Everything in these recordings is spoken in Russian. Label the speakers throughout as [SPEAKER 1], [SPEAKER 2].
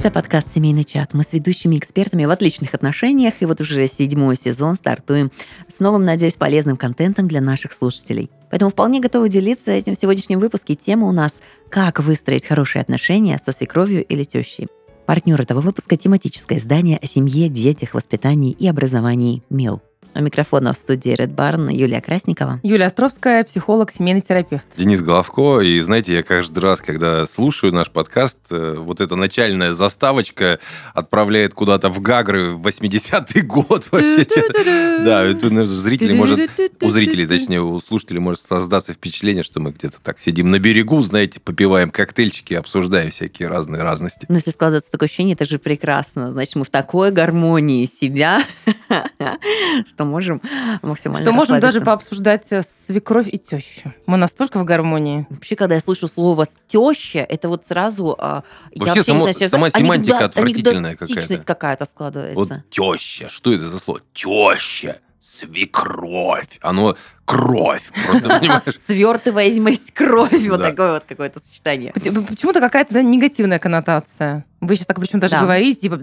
[SPEAKER 1] Это подкаст «Семейный чат». Мы с ведущими экспертами в отличных отношениях, и вот уже седьмой сезон стартуем с новым, надеюсь, полезным контентом для наших слушателей. Поэтому вполне готовы делиться этим в сегодняшнем выпуске. Тема у нас «Как выстроить хорошие отношения со свекровью или тещей». Партнер этого выпуска – тематическое издание о семье, детях, воспитании и образовании «МИЛ». У микрофона в студии Red Barn Юлия Красникова.
[SPEAKER 2] Юлия Островская, психолог, семейный терапевт.
[SPEAKER 3] Денис Головко. И знаете, я каждый раз, когда слушаю наш подкаст, э, вот эта начальная заставочка отправляет куда-то в Гагры в 80-й год. Да, это зрители может, у зрителей, точнее, у слушателей может создаться впечатление, что мы где-то так сидим на берегу, знаете, попиваем коктейльчики, обсуждаем всякие разные разности.
[SPEAKER 1] Но если складывается такое ощущение, это же прекрасно. Значит, мы в такой гармонии себя, что можем максимально
[SPEAKER 2] Что можем даже пообсуждать э, свекровь и тещу. Мы настолько в гармонии.
[SPEAKER 1] Вообще, когда я слышу слово «теща», это вот сразу...
[SPEAKER 3] А, вообще, я само, знаю, сама семантика отвратительная какая-то.
[SPEAKER 1] какая-то складывается.
[SPEAKER 3] Вот теща. Что это за слово? Теща свекровь. Оно кровь, просто понимаешь?
[SPEAKER 1] Свертываемость крови, вот такое вот какое-то сочетание.
[SPEAKER 2] Почему-то какая-то негативная коннотация. Вы сейчас так причем даже говорите, типа,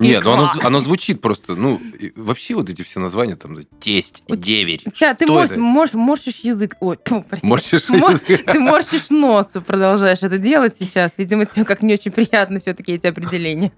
[SPEAKER 3] Нет, ну оно, оно звучит просто, ну, вообще вот эти все названия, там, тесть, деверь.
[SPEAKER 2] Тебя, ты морщ, морщ, морщишь язык. Ой, прости.
[SPEAKER 3] Морщишь язык.
[SPEAKER 2] Ты морщишь нос, продолжаешь это делать сейчас. Видимо, тебе как не очень приятно все-таки эти определения.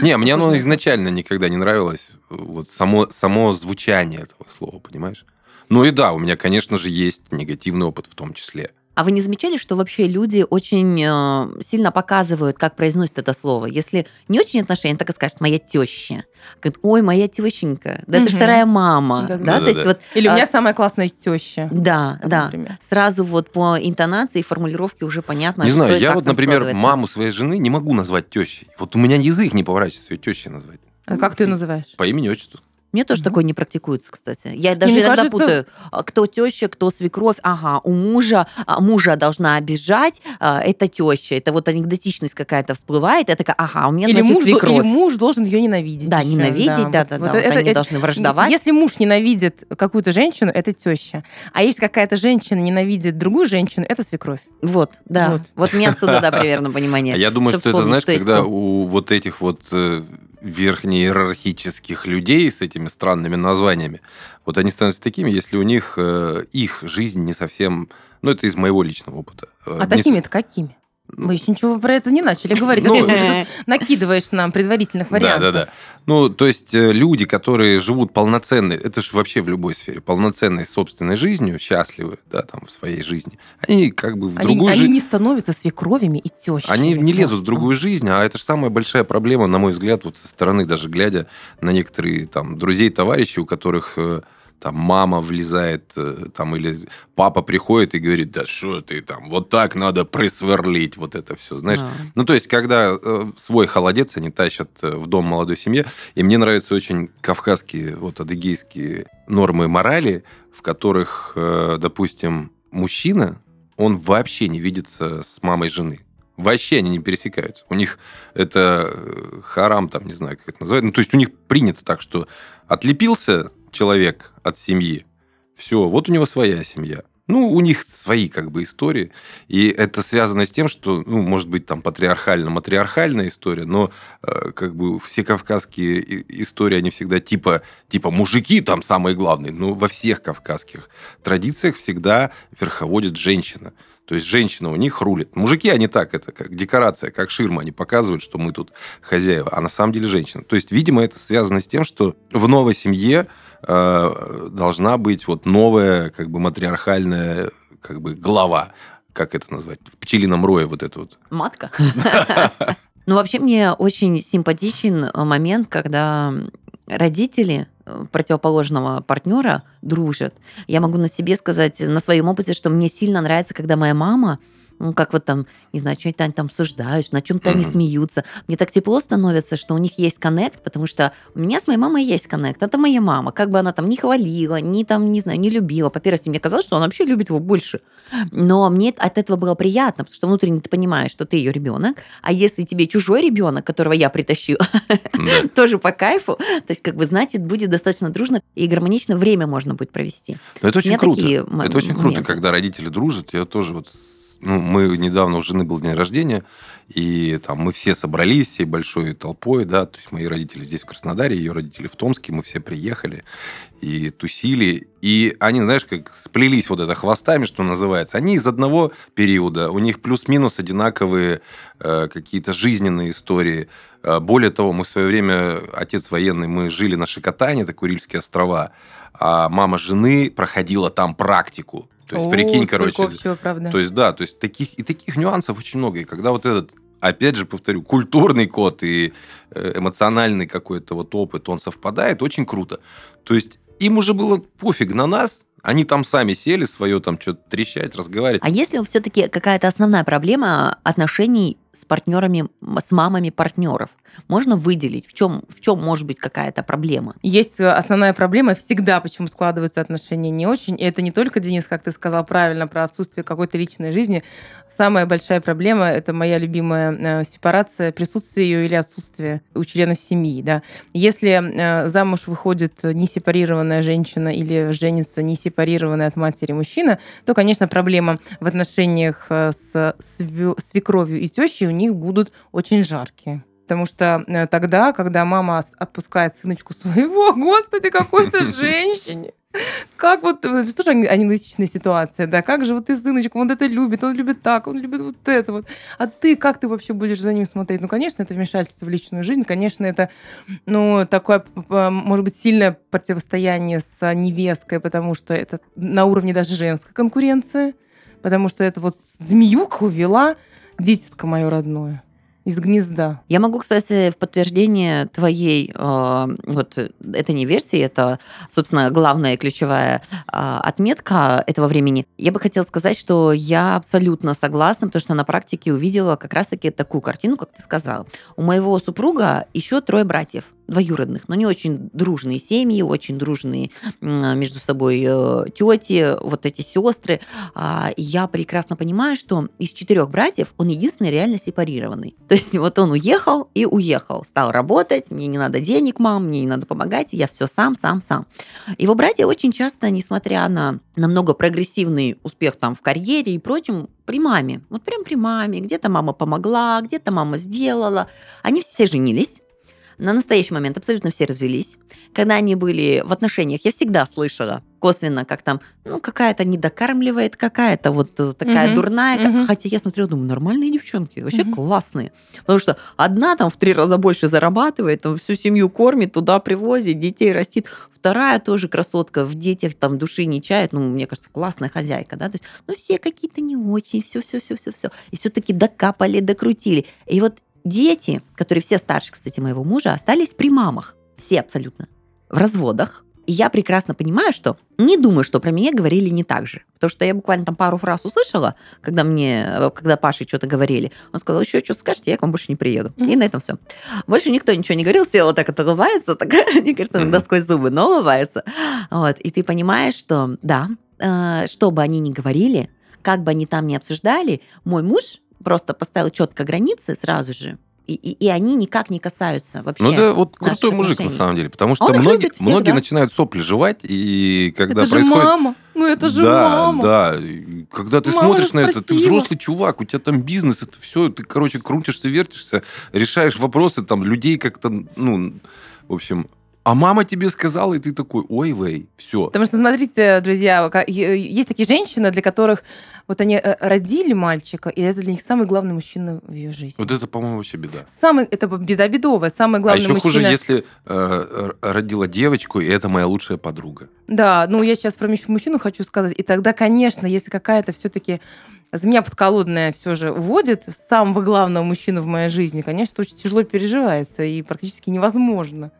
[SPEAKER 3] Не, мне оно изначально никогда не нравилось. Вот само, само звучание этого слова, понимаешь? Ну и да, у меня, конечно же, есть негативный опыт в том числе.
[SPEAKER 1] А вы не замечали, что вообще люди очень э, сильно показывают, как произносят это слово? Если не очень отношения, так и скажет «моя теща». Говорит, ой, моя тещенька, да угу. это вторая мама. Да, да, да,
[SPEAKER 2] да, то есть, Вот, Или у меня а, самая классная теща.
[SPEAKER 1] Да, да. Например. Сразу вот по интонации и формулировке уже понятно,
[SPEAKER 3] Не что знаю, я вот, например, маму своей жены не могу назвать тещей. Вот у меня язык не поворачивается ее тещей назвать.
[SPEAKER 2] А как ты ее называешь?
[SPEAKER 3] По имени-отчеству.
[SPEAKER 1] Мне тоже mm-hmm. такое не практикуется, кстати. Я даже иногда кажется... путаю, а, кто теща, кто свекровь. Ага, у мужа а, мужа должна обижать, а, это теща. Это вот анекдотичность какая-то всплывает. Я такая, ага, у меня или значит
[SPEAKER 2] муж,
[SPEAKER 1] свекровь.
[SPEAKER 2] Или муж должен ее ненавидеть.
[SPEAKER 1] Да, еще. ненавидеть, да, да, да. Вот, вот это, они это, должны враждовать.
[SPEAKER 2] Если муж ненавидит какую-то женщину, это теща. А если какая-то женщина ненавидит другую женщину, это свекровь.
[SPEAKER 1] Вот, да. Вот, вот мне отсюда, да, примерно понимание.
[SPEAKER 3] Я думаю, что это, знаешь, когда у вот этих вот э, верхнеиерархических людей с этими странными названиями, вот они становятся такими, если у них э, их жизнь не совсем... Ну, это из моего личного опыта.
[SPEAKER 2] Э, а такими-то какими? Мы еще ничего про это не начали говорить. Ну, ты накидываешь нам предварительных вариантов.
[SPEAKER 3] Да, да, да. Ну, то есть э, люди, которые живут полноценной, это же вообще в любой сфере, полноценной собственной жизнью, счастливы, да, там, в своей жизни, они как бы в
[SPEAKER 2] они,
[SPEAKER 3] другую
[SPEAKER 2] жизнь... Они не становятся свекровями и тещами.
[SPEAKER 3] Они не лезут в другую жизнь, а это же самая большая проблема, на мой взгляд, вот со стороны, даже глядя на некоторые там друзей, товарищей, у которых э, там мама влезает, э, там, или папа приходит и говорит, да что ты там, вот так надо присверлить, вот это все, знаешь. А. Ну, то есть, когда э, свой холодец они тащат э, в дом молодой семье, и мне нравятся очень кавказские, вот адыгейские нормы морали, в которых, допустим, мужчина, он вообще не видится с мамой жены. Вообще они не пересекаются. У них это харам, там, не знаю, как это называется. Ну, то есть у них принято так, что отлепился человек от семьи, все, вот у него своя семья. Ну, у них свои как бы истории. И это связано с тем, что, ну, может быть, там патриархально-матриархальная история, но э, как бы все кавказские истории, они всегда типа, типа мужики там самые главные. Но во всех кавказских традициях всегда верховодит женщина. То есть женщина у них рулит. Мужики, они так, это как декорация, как ширма. Они показывают, что мы тут хозяева. А на самом деле женщина. То есть, видимо, это связано с тем, что в новой семье Э, должна быть вот новая, как бы матриархальная, как бы глава, как это назвать, в пчелином рое вот это вот.
[SPEAKER 1] Матка? Ну, вообще, мне очень симпатичен момент, когда родители э, противоположного партнера дружат. Я могу на себе сказать, на своем опыте, что мне сильно нравится, когда моя мама ну, как вот там, не знаю, что-нибудь они там обсуждают, на чем-то mm-hmm. они смеются. Мне так тепло становится, что у них есть коннект, потому что у меня с моей мамой есть коннект. Это моя мама. Как бы она там не хвалила, не там, не знаю, не любила. По первости, мне казалось, что она вообще любит его больше. Но мне от этого было приятно, потому что внутренне ты понимаешь, что ты ее ребенок. А если тебе чужой ребенок, которого я притащила, тоже по кайфу, то есть как бы значит будет достаточно дружно и гармонично время можно будет провести.
[SPEAKER 3] это очень круто. Это очень круто, когда родители дружат. Я тоже вот ну, мы недавно у жены был день рождения, и там мы все собрались всей большой толпой, да, то есть мои родители здесь в Краснодаре, ее родители в Томске, мы все приехали и тусили, и они, знаешь, как сплелись вот это хвостами, что называется, они из одного периода, у них плюс-минус одинаковые э, какие-то жизненные истории. Э, более того, мы в свое время, отец военный, мы жили на Шикотане, это Курильские острова, а мама жены проходила там практику. То есть,
[SPEAKER 2] О,
[SPEAKER 3] прикинь, короче,
[SPEAKER 2] всего, правда.
[SPEAKER 3] то есть, да, то есть таких и таких нюансов очень много. И когда вот этот, опять же, повторю, культурный код и э, эмоциональный какой-то вот опыт, он совпадает, очень круто. То есть им уже было пофиг на нас, они там сами сели свое там что-то трещать, разговаривать.
[SPEAKER 1] А если все-таки какая-то основная проблема отношений с партнерами, с мамами партнеров? Можно выделить, в чем, в чем может быть какая-то проблема?
[SPEAKER 2] Есть э, основная проблема всегда, почему складываются отношения не очень. И это не только, Денис, как ты сказал правильно, про отсутствие какой-то личной жизни. Самая большая проблема – это моя любимая э, сепарация, присутствие ее или отсутствие у членов семьи. Да? Если э, замуж выходит не сепарированная женщина или женится не сепарированная от матери мужчина, то, конечно, проблема в отношениях с свё- свекровью и тещей у них будут очень жаркие. Потому что э, тогда, когда мама отпускает сыночку своего, господи, какой-то женщине, как вот, это же тоже аналогичная ситуация, да, как же вот ты сыночку, он это любит, он любит так, он любит вот это вот, а ты, как ты вообще будешь за ним смотреть? Ну, конечно, это вмешательство в личную жизнь, конечно, это, ну, такое, может быть, сильное противостояние с невесткой, потому что это на уровне даже женской конкуренции, потому что это вот змеюка увела дитятко мое родное из гнезда.
[SPEAKER 1] Я могу, кстати, в подтверждение твоей э, вот это не версии, это, собственно, главная ключевая э, отметка этого времени. Я бы хотела сказать, что я абсолютно согласна, потому что на практике увидела как раз-таки такую картину, как ты сказала. У моего супруга еще трое братьев двоюродных, но не очень дружные семьи, очень дружные м, между собой э, тети, вот эти сестры. А, я прекрасно понимаю, что из четырех братьев он единственный реально сепарированный. То есть вот он уехал и уехал, стал работать, мне не надо денег, мам, мне не надо помогать, я все сам, сам, сам. Его братья очень часто, несмотря на намного прогрессивный успех там в карьере и прочем, при маме, вот прям при маме, где-то мама помогла, где-то мама сделала. Они все женились, на настоящий момент абсолютно все развелись. Когда они были в отношениях, я всегда слышала косвенно, как там, ну, какая-то недокармливает, какая-то вот э, такая
[SPEAKER 2] Мгм,
[SPEAKER 1] дурная.
[SPEAKER 2] мгм.
[SPEAKER 1] Хотя я смотрела, думаю, нормальные девчонки, вообще
[SPEAKER 2] Мгм.
[SPEAKER 1] классные. Потому что одна там в три раза больше зарабатывает, там всю семью кормит, туда привозит, детей растит. Вторая тоже красотка, в детях там души не чает. Ну, мне кажется, классная хозяйка, да. То есть, ну, все какие-то не очень, все-все-все-все-все. И все-таки докапали, докрутили. И вот дети, которые все старше, кстати, моего мужа, остались при мамах. Все абсолютно. В разводах. И я прекрасно понимаю, что не думаю, что про меня говорили не так же. Потому что я буквально там пару фраз услышала, когда мне, э, когда Паше что-то говорили. Он сказал, еще что скажете, я к вам больше не приеду. И
[SPEAKER 2] Мгм.
[SPEAKER 1] на этом все. Больше никто ничего не говорил, села так это улыбается, так, мне кажется, иногда сквозь зубы, но улыбается. Вот. И ты понимаешь, что да, э, что бы они ни говорили, как бы они там ни обсуждали, мой муж просто поставил четко границы сразу же, и, и, и они никак не касаются вообще.
[SPEAKER 3] Ну, это вот
[SPEAKER 1] наших
[SPEAKER 3] крутой мужик, на
[SPEAKER 1] отношений.
[SPEAKER 3] самом деле. Потому что многие,
[SPEAKER 1] всех,
[SPEAKER 3] многие
[SPEAKER 1] да.
[SPEAKER 3] начинают сопли жевать, и когда
[SPEAKER 2] это же
[SPEAKER 3] происходит...
[SPEAKER 2] мама. Ну это же
[SPEAKER 3] да,
[SPEAKER 2] мама.
[SPEAKER 3] да. Когда ты
[SPEAKER 2] Мама
[SPEAKER 3] смотришь
[SPEAKER 2] же
[SPEAKER 3] на это, ты взрослый чувак, у тебя там бизнес, это все, ты, короче, крутишься, вертишься, решаешь вопросы, там, людей как-то, ну, в общем... А мама тебе сказала, и ты такой, ой, вей, все.
[SPEAKER 2] Потому что, смотрите, друзья, есть такие женщины, для которых вот они э, родили мальчика, и это для них самый главный мужчина в ее жизни.
[SPEAKER 3] Вот это, по-моему, вообще беда.
[SPEAKER 2] Самый, это беда бедовая, самый
[SPEAKER 3] а
[SPEAKER 2] главный
[SPEAKER 3] еще
[SPEAKER 2] мужчина.
[SPEAKER 3] хуже, если э, родила девочку, и это моя лучшая подруга.
[SPEAKER 2] Да, ну я сейчас про мужч- мужчину хочу сказать. И тогда, конечно, если какая-то все-таки змея подколодная все же вводит самого главного мужчину в моей жизни, конечно, это очень тяжело переживается и практически невозможно.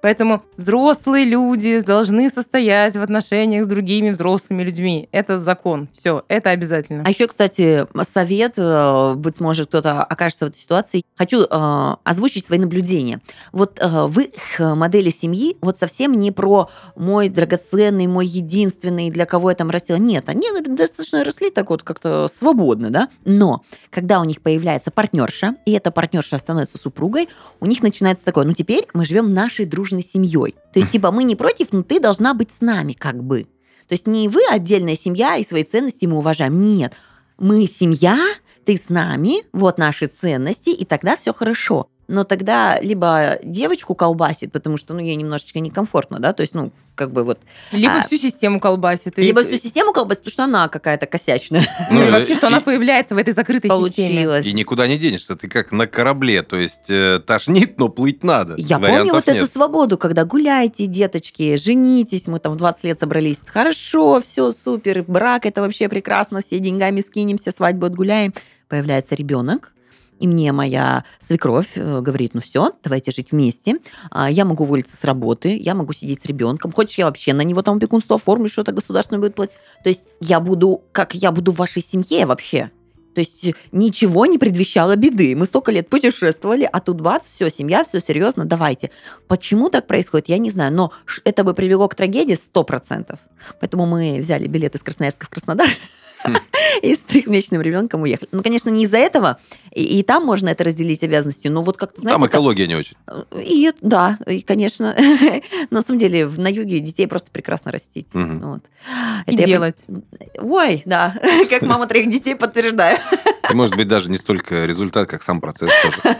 [SPEAKER 2] Поэтому взрослые люди должны состоять в отношениях с другими взрослыми людьми. Это закон. Все, это обязательно.
[SPEAKER 1] А еще, кстати, совет, э, быть может, кто-то окажется в этой ситуации. Хочу э, озвучить свои наблюдения. Вот э, в их модели семьи вот совсем не про мой драгоценный, мой единственный, для кого я там растила. Нет, они достаточно росли так вот как-то свободно, да. Но когда у них появляется партнерша, и эта партнерша становится супругой, у них начинается такое, ну теперь мы живем нашей дружной семьей. То есть, типа, мы не против, но ты должна быть с нами, как бы. То есть не вы отдельная семья и свои ценности мы уважаем. Нет. мы семья, ты с нами, вот наши ценности, и тогда все хорошо но тогда либо девочку колбасит, потому что, ну, ей немножечко некомфортно, да, то есть, ну, как бы вот...
[SPEAKER 2] Либо а, всю систему колбасит.
[SPEAKER 1] Либо всю систему колбасит, потому что она какая-то косячная.
[SPEAKER 2] Ну, или вообще, что она появляется в этой закрытой
[SPEAKER 1] Получилось.
[SPEAKER 3] системе. И никуда не денешься, ты как на корабле, то есть э, тошнит, но плыть надо.
[SPEAKER 1] Я помню вот эту свободу, когда гуляете, деточки, женитесь, мы там в 20 лет собрались, хорошо, все супер, брак, это вообще прекрасно, все деньгами скинемся, свадьбу отгуляем. Появляется ребенок, и мне моя свекровь э, говорит, ну все, давайте жить вместе. А, я могу уволиться с работы, я могу сидеть с ребенком. Хочешь, я вообще на него там опекунство оформлю, что-то государственное будет платить. То есть я буду, как я буду в вашей семье вообще. То есть ничего не предвещало беды. Мы столько лет путешествовали, а тут бац, все, семья, все серьезно, давайте. Почему так происходит, я не знаю, но это бы привело к трагедии 100%. Поэтому мы взяли билет из Красноярска в Краснодар. И с трехмесячным ребенком уехали. Ну, конечно, не из-за этого. И, и там можно это разделить обязанностью. Но вот как-то, знаете...
[SPEAKER 3] Там экология это... не очень.
[SPEAKER 1] И, да, и, конечно. Но на самом деле на юге детей просто прекрасно растить. Угу. Вот.
[SPEAKER 2] И это делать.
[SPEAKER 1] Я... Ой, да. Как мама троих детей подтверждаю.
[SPEAKER 3] И, может быть, даже не столько результат, как сам процесс тоже.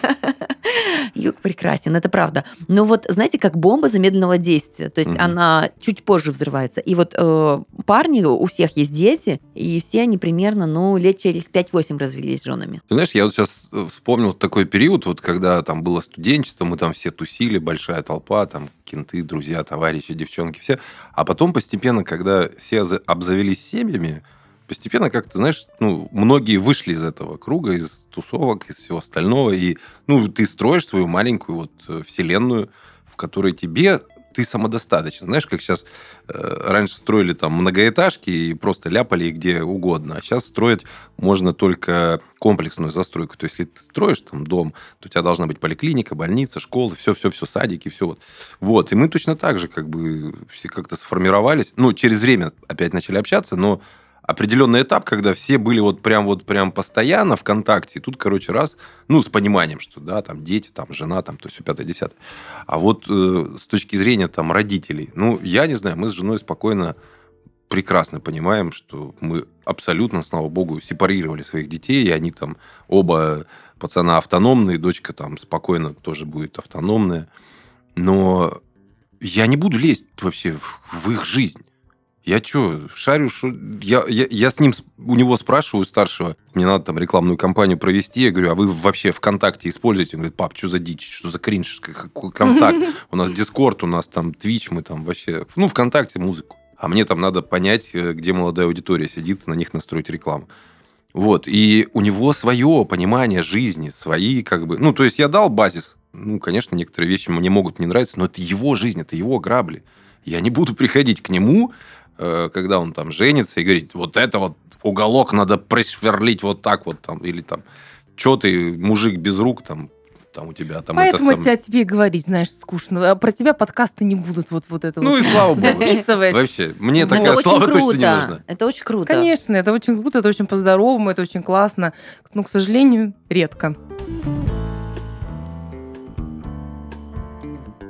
[SPEAKER 1] Юг прекрасен, это правда. Но вот, знаете, как бомба замедленного действия. То есть угу. она чуть позже взрывается. И вот э, парни, у всех есть дети, и все они примерно, ну, лет через 5-8 развелись с женами.
[SPEAKER 3] Ты знаешь, я вот сейчас э, вспомнил такой период, вот когда там было студенчество, мы там все тусили, большая толпа, там кенты, друзья, товарищи, девчонки, все. А потом постепенно, когда все обзавелись семьями, постепенно как-то, знаешь, ну, многие вышли из этого круга, из тусовок, из всего остального, и, ну, ты строишь свою маленькую вот э, вселенную, в которой тебе ты самодостаточен. Знаешь, как сейчас э, раньше строили там многоэтажки и просто ляпали их где угодно, а сейчас строить можно только комплексную застройку. То есть, если ты строишь там дом, то у тебя должна быть поликлиника, больница, школа, все-все-все, садики, все вот. Вот. И мы точно так же как бы все как-то сформировались. Ну, через время опять начали общаться, но определенный этап, когда все были вот прям вот прям постоянно в контакте. И тут, короче, раз, ну, с пониманием, что, да, там дети, там жена, там, то есть пятое, десятое. А вот э, с точки зрения там родителей, ну, я не знаю, мы с женой спокойно прекрасно понимаем, что мы абсолютно, слава богу, сепарировали своих детей, и они там оба пацана автономные, дочка там спокойно тоже будет автономная. Но я не буду лезть вообще в, в их жизнь. Я что, шарю, шо... я, я, я с ним, у него спрашиваю, старшего, мне надо там рекламную кампанию провести, я говорю, а вы вообще ВКонтакте используете? Он говорит, пап, что за дичь, что за кринж, какой контакт? У нас Дискорд, у нас там Твич, мы там вообще, ну, ВКонтакте музыку. А мне там надо понять, э, где молодая аудитория сидит, на них настроить рекламу. Вот, и у него свое понимание жизни, свои как бы... Ну, то есть я дал базис. Ну, конечно, некоторые вещи мне могут не нравиться, но это его жизнь, это его грабли. Я не буду приходить к нему, когда он там женится и говорит, вот это вот уголок надо просверлить вот так вот там, или там, что ты, мужик без рук, там, там у тебя там
[SPEAKER 2] Поэтому
[SPEAKER 3] это
[SPEAKER 2] сам... тебя тебе говорить, знаешь, скучно. А про тебя подкасты не будут вот, вот это
[SPEAKER 3] ну
[SPEAKER 2] вот
[SPEAKER 3] и слава богу.
[SPEAKER 2] записывать.
[SPEAKER 3] Вообще, мне ну, такая слава круто. точно не нужна.
[SPEAKER 1] Это очень круто.
[SPEAKER 2] Конечно, это очень круто, это очень по-здоровому, это очень классно. Но, к сожалению, редко.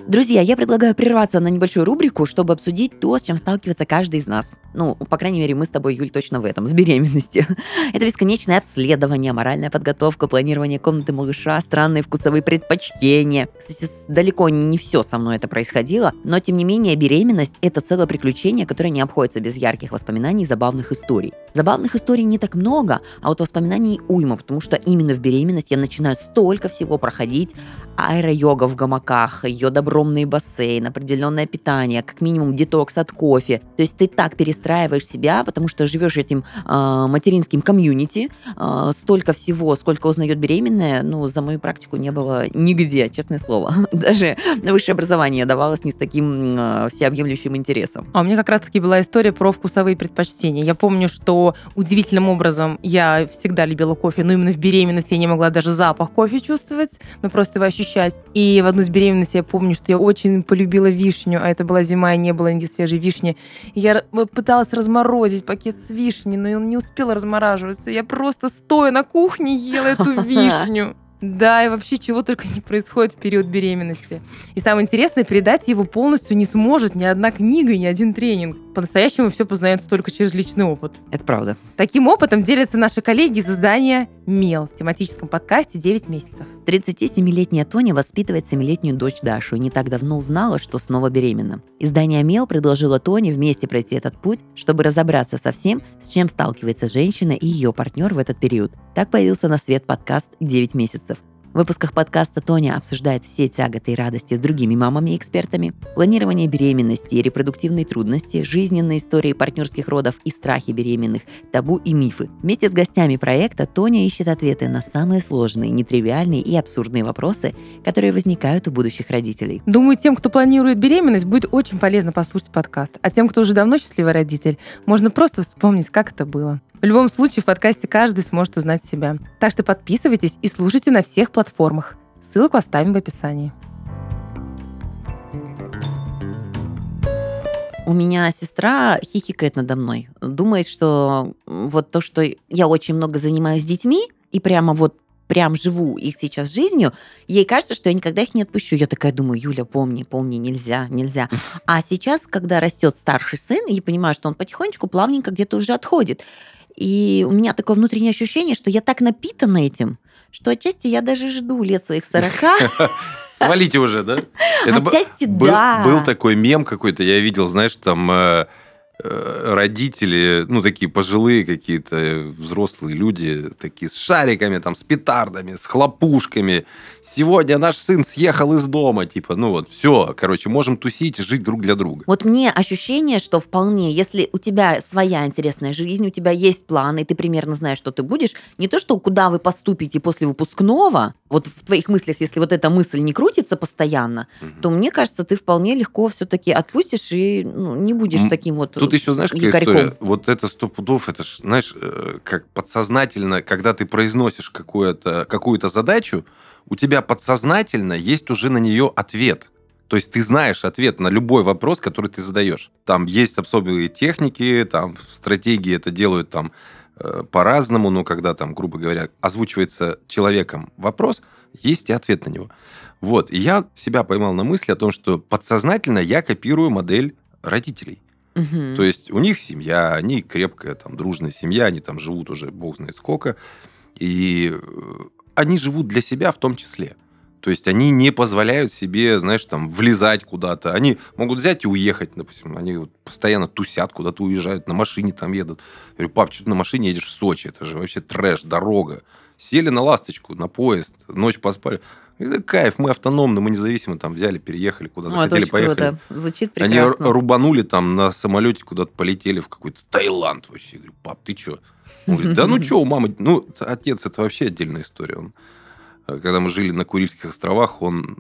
[SPEAKER 1] Друзья, я предлагаю прерваться на небольшую рубрику, чтобы обсудить то, с чем сталкивается каждый из нас. Ну, по крайней мере, мы с тобой, Юль, точно в этом, с беременностью. Это бесконечное обследование, моральная подготовка, планирование комнаты малыша, странные вкусовые предпочтения. Кстати, далеко не все со мной это происходило, но, тем не менее, беременность – это целое приключение, которое не обходится без ярких воспоминаний и забавных историй. Забавных историй не так много, а вот воспоминаний уйма, потому что именно в беременность я начинаю столько всего проходить. Аэро-йога в гамаках, йода огромный бассейн, определенное питание, как минимум детокс от кофе. То есть ты так перестраиваешь себя, потому что живешь этим э, материнским комьюнити. Э, столько всего, сколько узнает беременная, ну, за мою практику не было нигде, честное слово. Даже высшее образование давалось не с таким э, всеобъемлющим интересом.
[SPEAKER 2] А у меня как раз-таки была история про вкусовые предпочтения. Я помню, что удивительным образом я всегда любила кофе, но именно в беременности я не могла даже запах кофе чувствовать, но просто его ощущать. И в одну из беременностей я помню, что я очень полюбила вишню, а это была зима, и не было нигде свежей вишни. И я пыталась разморозить пакет с вишней, но он не успел размораживаться. Я просто стоя на кухне ела эту вишню. Да, и вообще чего только не происходит в период беременности. И самое интересное, передать его полностью не сможет ни одна книга ни один тренинг. По-настоящему все познается только через личный опыт.
[SPEAKER 1] Это правда.
[SPEAKER 2] Таким опытом делятся наши коллеги из издания «Мел» в тематическом подкасте «9 месяцев».
[SPEAKER 1] 37-летняя Тоня воспитывает 7-летнюю дочь Дашу и не так давно узнала, что снова беременна. Издание «Мел» предложило Тоне вместе пройти этот путь, чтобы разобраться со всем, с чем сталкивается женщина и ее партнер в этот период. Так появился на свет подкаст «9 месяцев». В выпусках подкаста Тоня обсуждает все тяготы и радости с другими мамами и экспертами, планирование беременности и репродуктивные трудности, жизненные истории партнерских родов и страхи беременных, табу и мифы. Вместе с гостями проекта Тоня ищет ответы на самые сложные, нетривиальные и абсурдные вопросы, которые возникают у будущих родителей.
[SPEAKER 2] Думаю, тем, кто планирует беременность, будет очень полезно послушать подкаст. А тем, кто уже давно счастливый родитель, можно просто вспомнить, как это было. В любом случае, в подкасте каждый сможет узнать себя. Так что подписывайтесь и слушайте на всех платформах. Ссылку оставим в описании.
[SPEAKER 1] У меня сестра хихикает надо мной. Думает, что вот то, что я очень много занимаюсь с детьми, и прямо вот прям живу их сейчас жизнью, ей кажется, что я никогда их не отпущу. Я такая думаю, Юля, помни, помни, нельзя, нельзя. А сейчас, когда растет старший сын, я понимаю, что он потихонечку, плавненько где-то уже отходит. И у меня такое внутреннее ощущение, что я так напитана этим, что отчасти я даже жду лет своих 40.
[SPEAKER 3] Свалите уже, да?
[SPEAKER 1] Это отчасти
[SPEAKER 3] был,
[SPEAKER 1] да.
[SPEAKER 3] Был такой мем какой-то, я видел, знаешь, там э, родители, ну, такие пожилые какие-то взрослые люди, такие с шариками, там, с петардами, с хлопушками. Сегодня наш сын съехал из дома, типа, ну вот, все, короче, можем тусить, жить друг для друга.
[SPEAKER 1] Вот мне ощущение, что вполне, если у тебя своя интересная жизнь, у тебя есть планы, и ты примерно знаешь, что ты будешь, не то, что куда вы поступите после выпускного, вот в твоих мыслях, если вот эта мысль не крутится постоянно,
[SPEAKER 3] Мгм.
[SPEAKER 1] то мне кажется, ты вполне легко все-таки отпустишь и ну, не будешь
[SPEAKER 3] М,
[SPEAKER 1] таким вот
[SPEAKER 3] Тут еще, знаешь, какая
[SPEAKER 1] якорьком.
[SPEAKER 3] история? Вот это сто пудов, это ж, знаешь, э, как подсознательно, когда ты произносишь какую-то какую задачу, у тебя подсознательно есть уже на нее ответ. То есть ты знаешь ответ на любой вопрос, который ты задаешь. Там есть особые техники, там стратегии это делают там э, по-разному, но когда там, грубо говоря, озвучивается человеком вопрос, есть и ответ на него. Вот, и я себя поймал на мысли о том, что подсознательно я копирую модель родителей.
[SPEAKER 1] Мгм.
[SPEAKER 3] То есть у них семья, они крепкая, там, дружная семья, они там живут уже бог знает сколько. И э, они живут для себя в том числе. То есть они не позволяют себе, знаешь, там, влезать куда-то. Они могут взять и уехать, допустим. Они вот постоянно тусят, куда-то уезжают, на машине там едут. Я говорю, пап, что ты на машине едешь в Сочи? Это же вообще трэш, дорога. Сели на ласточку, на поезд, ночь поспали. Это кайф, мы автономны, мы независимо там взяли, переехали, куда
[SPEAKER 1] Ну, это
[SPEAKER 3] захотели,
[SPEAKER 1] очень
[SPEAKER 3] поехали.
[SPEAKER 1] круто. Звучит
[SPEAKER 3] Они
[SPEAKER 1] прекрасно.
[SPEAKER 3] р- рубанули там на самолете, куда-то полетели в какой-то Таиланд вообще. Я говорю, пап, ты что? Он говорит, да ну что, у мамы... Ну, отец, это вообще отдельная история. Он, э, когда мы жили на Курильских островах, он,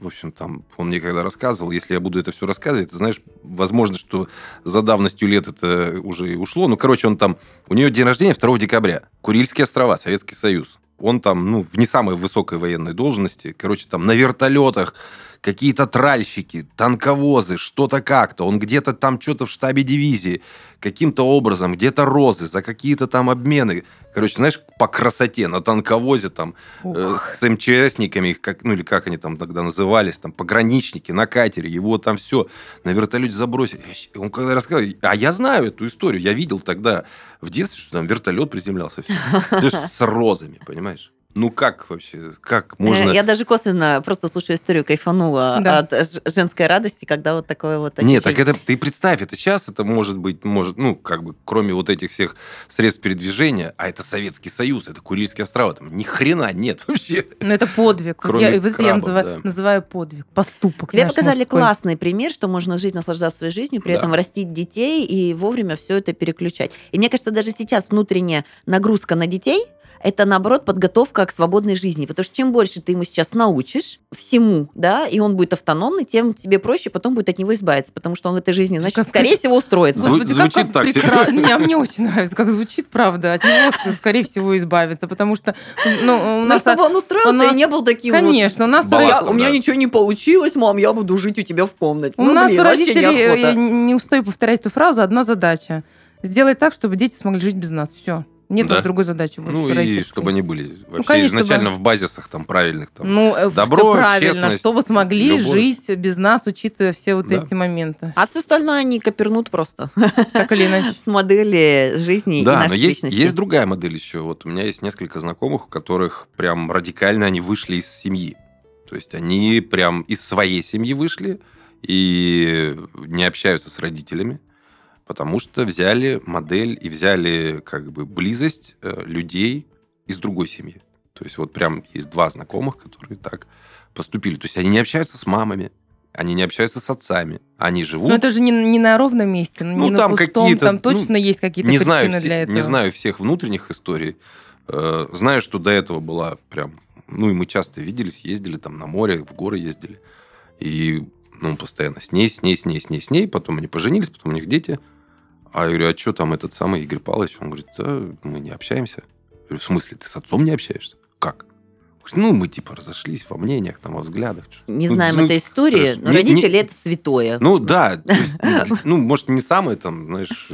[SPEAKER 3] в общем, там, он мне когда рассказывал, если я буду это все рассказывать, ты знаешь, возможно, что за давностью лет это уже и ушло. Ну, короче, он там... У нее день рождения 2 декабря. Курильские острова, Советский Союз. Он там, ну, в не самой высокой военной должности. Короче, там на вертолетах какие-то тральщики, танковозы, что-то как-то. Он где-то там что-то в штабе дивизии каким-то образом, где-то розы, за какие-то там обмены. Короче, знаешь, по красоте на танковозе там э, с МЧСниками, как, ну или как они там тогда назывались, там пограничники на катере, его там все на вертолете забросили. Он когда рассказывал, а я знаю эту историю, я видел тогда в детстве, что там вертолет приземлялся. ж с розами, понимаешь? Ну как вообще, как можно...
[SPEAKER 1] Э, Я даже косвенно просто слушаю историю, кайфанула
[SPEAKER 2] Да.
[SPEAKER 1] от женской радости, когда вот такое вот
[SPEAKER 3] Нет, так
[SPEAKER 1] ощущение.
[SPEAKER 3] это ты представь, это сейчас это может быть, может, ну, как бы, кроме вот этих всех средств передвижения, а это Советский Союз, это Курильские острова, там ни хрена нет вообще.
[SPEAKER 2] Ну, это подвиг.
[SPEAKER 3] Кроме
[SPEAKER 2] я, вот это я
[SPEAKER 3] крабов,
[SPEAKER 2] называю,
[SPEAKER 3] да.
[SPEAKER 2] называю подвиг, поступок.
[SPEAKER 1] Тебе
[SPEAKER 2] знаешь,
[SPEAKER 1] показали
[SPEAKER 2] мужской.
[SPEAKER 1] классный пример, что можно жить, наслаждаться своей жизнью, при
[SPEAKER 3] Да.
[SPEAKER 1] этом растить детей и вовремя все это переключать. И мне кажется, даже сейчас внутренняя нагрузка на детей это, наоборот, подготовка к свободной жизни. Потому что чем больше ты ему сейчас научишь всему, да, и он будет автономный, тем тебе проще потом будет от него избавиться, потому что он в этой жизни, значит,
[SPEAKER 2] Как-
[SPEAKER 1] скорее всего, устроится.
[SPEAKER 3] Зву-
[SPEAKER 2] Господи,
[SPEAKER 3] звучит
[SPEAKER 2] как, как
[SPEAKER 3] так себе.
[SPEAKER 2] прекрасно. Не, а мне очень нравится, как звучит, правда. От него, скорее всего, избавиться, потому что ну, у
[SPEAKER 1] Ну,
[SPEAKER 2] нас...
[SPEAKER 1] чтобы он устроился
[SPEAKER 2] у нас-
[SPEAKER 1] и не был таким
[SPEAKER 2] Конечно, у нас...
[SPEAKER 1] вот. «Я-
[SPEAKER 3] Балластом,
[SPEAKER 1] у меня
[SPEAKER 3] да.
[SPEAKER 1] ничего не получилось, мам, я буду жить у тебя в комнате.
[SPEAKER 2] У
[SPEAKER 1] Ну,
[SPEAKER 2] нас
[SPEAKER 1] блин,
[SPEAKER 2] у родителей, я не устаю повторять эту фразу, одна задача. Сделать так, чтобы дети смогли жить без нас. Все. Нет
[SPEAKER 3] Да.
[SPEAKER 2] другой задачи больше
[SPEAKER 3] Ну и чтобы они были вообще
[SPEAKER 2] конечно,
[SPEAKER 3] изначально
[SPEAKER 2] чтобы-
[SPEAKER 3] в базисах там правильных там.
[SPEAKER 2] Ну, э,
[SPEAKER 3] Добро,
[SPEAKER 2] правильно,
[SPEAKER 3] честность,
[SPEAKER 2] чтобы смогли
[SPEAKER 3] любовь.
[SPEAKER 2] жить без нас, учитывая все вот
[SPEAKER 3] Да.
[SPEAKER 2] эти моменты.
[SPEAKER 1] А все остальное они копернут просто
[SPEAKER 2] Так или иначе.
[SPEAKER 1] с модели жизни и
[SPEAKER 3] Да, но
[SPEAKER 1] нашей
[SPEAKER 3] есть,
[SPEAKER 1] личности.
[SPEAKER 3] есть другая модель еще. Вот у меня есть несколько знакомых, у которых прям радикально они вышли из семьи. То есть они прям из своей семьи вышли и не общаются с родителями, потому что взяли модель и взяли как бы близость э, людей из другой семьи. То есть вот прям есть два знакомых, которые так поступили. То есть они не общаются с мамами, они не общаются с отцами, они живут
[SPEAKER 2] Но это же не, не на ровном месте, ну,
[SPEAKER 3] Ну,
[SPEAKER 2] не
[SPEAKER 3] там
[SPEAKER 2] на пустом, там
[SPEAKER 3] ну,
[SPEAKER 2] точно есть какие-то
[SPEAKER 3] не
[SPEAKER 2] причины
[SPEAKER 3] знаю,
[SPEAKER 2] для этого.
[SPEAKER 3] не знаю всех внутренних историй. Э, Знаю, что до этого была прям... Ну, и мы часто виделись, ездили там на море, в горы ездили. И ну, постоянно с ней, с ней, с ней, с ней, с ней. Потом они поженились, потом у них дети. А я говорю, а что там этот самый Игорь Павлович? Он говорит, да, мы не общаемся. Я говорю, в смысле, ты с отцом не общаешься? Как? Говорит, Ну, мы типа разошлись во мнениях, там, во взглядах.
[SPEAKER 1] Не
[SPEAKER 3] Ну,
[SPEAKER 1] знаем
[SPEAKER 3] ну,
[SPEAKER 1] этой истории,
[SPEAKER 3] хорошо.
[SPEAKER 1] но
[SPEAKER 3] Не-
[SPEAKER 1] родители
[SPEAKER 3] не-
[SPEAKER 1] это святое.
[SPEAKER 3] Ну, да. Ну, может, не самое там, знаешь,